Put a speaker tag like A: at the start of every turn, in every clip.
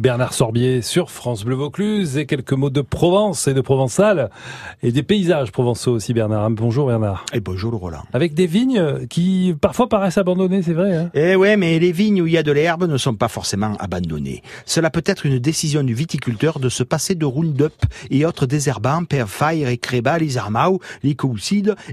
A: Bernard Sorbier sur France Bleu Vaucluse et quelques mots de Provence et de Provençal et des paysages provençaux aussi Bernard. Bonjour Bernard.
B: Et bonjour Roland.
A: Avec des vignes qui parfois paraissent abandonnées, c'est vrai. Hein
B: eh ouais, mais les vignes où il y a de l'herbe ne sont pas forcément abandonnées. Cela peut être une décision du viticulteur de se passer de Roundup et autres désherbants, Perfire et Créba, les Armau, les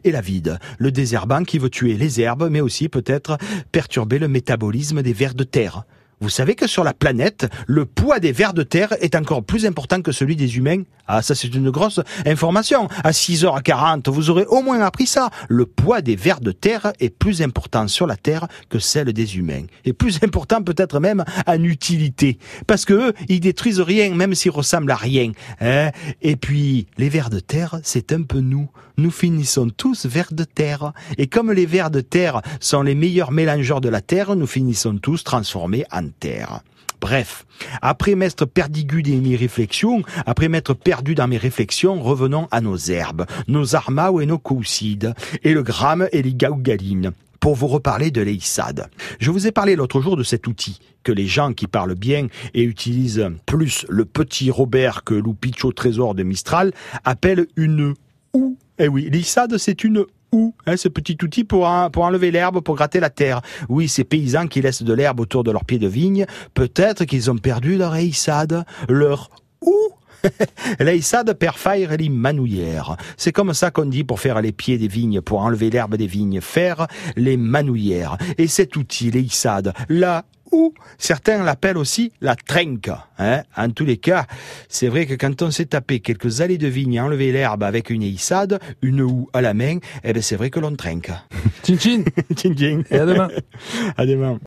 B: et la vide. Le désherbant qui veut tuer les herbes, mais aussi peut-être perturber le métabolisme des vers de terre. Vous savez que sur la planète, le poids des vers de terre est encore plus important que celui des humains Ah, ça c'est une grosse information. À 6h40, vous aurez au moins appris ça. Le poids des vers de terre est plus important sur la Terre que celle des humains. Et plus important peut-être même en utilité. Parce que eux, ils détruisent rien, même s'ils ressemblent à rien. Hein? Et puis, les vers de terre, c'est un peu nous. Nous finissons tous vers de terre. Et comme les vers de terre sont les meilleurs mélangeurs de la Terre, nous finissons tous transformés en Bref, après m'être perdigu dans mes réflexions, après m'être perdu dans mes réflexions, revenons à nos herbes, nos armaos et nos coucides, et le gramme et les gaugalines pour vous reparler de l'EISAD. Je vous ai parlé l'autre jour de cet outil que les gens qui parlent bien et utilisent plus le petit Robert que l'Oupitch trésor de Mistral appellent une ou. Eh oui, l'ISAD c'est une ou hein, ce petit outil pour, pour enlever l'herbe, pour gratter la terre. Oui, ces paysans qui laissent de l'herbe autour de leurs pieds de vigne, peut-être qu'ils ont perdu leur eissade, leur ou L'Aïssade perfaire les manouillères. C'est comme ça qu'on dit pour faire les pieds des vignes, pour enlever l'herbe des vignes, faire les manouillères. Et cet outil, l'Aïssade, là ou certains l'appellent aussi la trenca. Hein. En tous les cas, c'est vrai que quand on s'est tapé quelques allées de vigne, enlever l'herbe avec une hissade, une houe à la main, eh ben c'est vrai que l'on trinque.
A: Tchin tchin.
B: tchin tchin.
A: Et à demain.
B: à demain.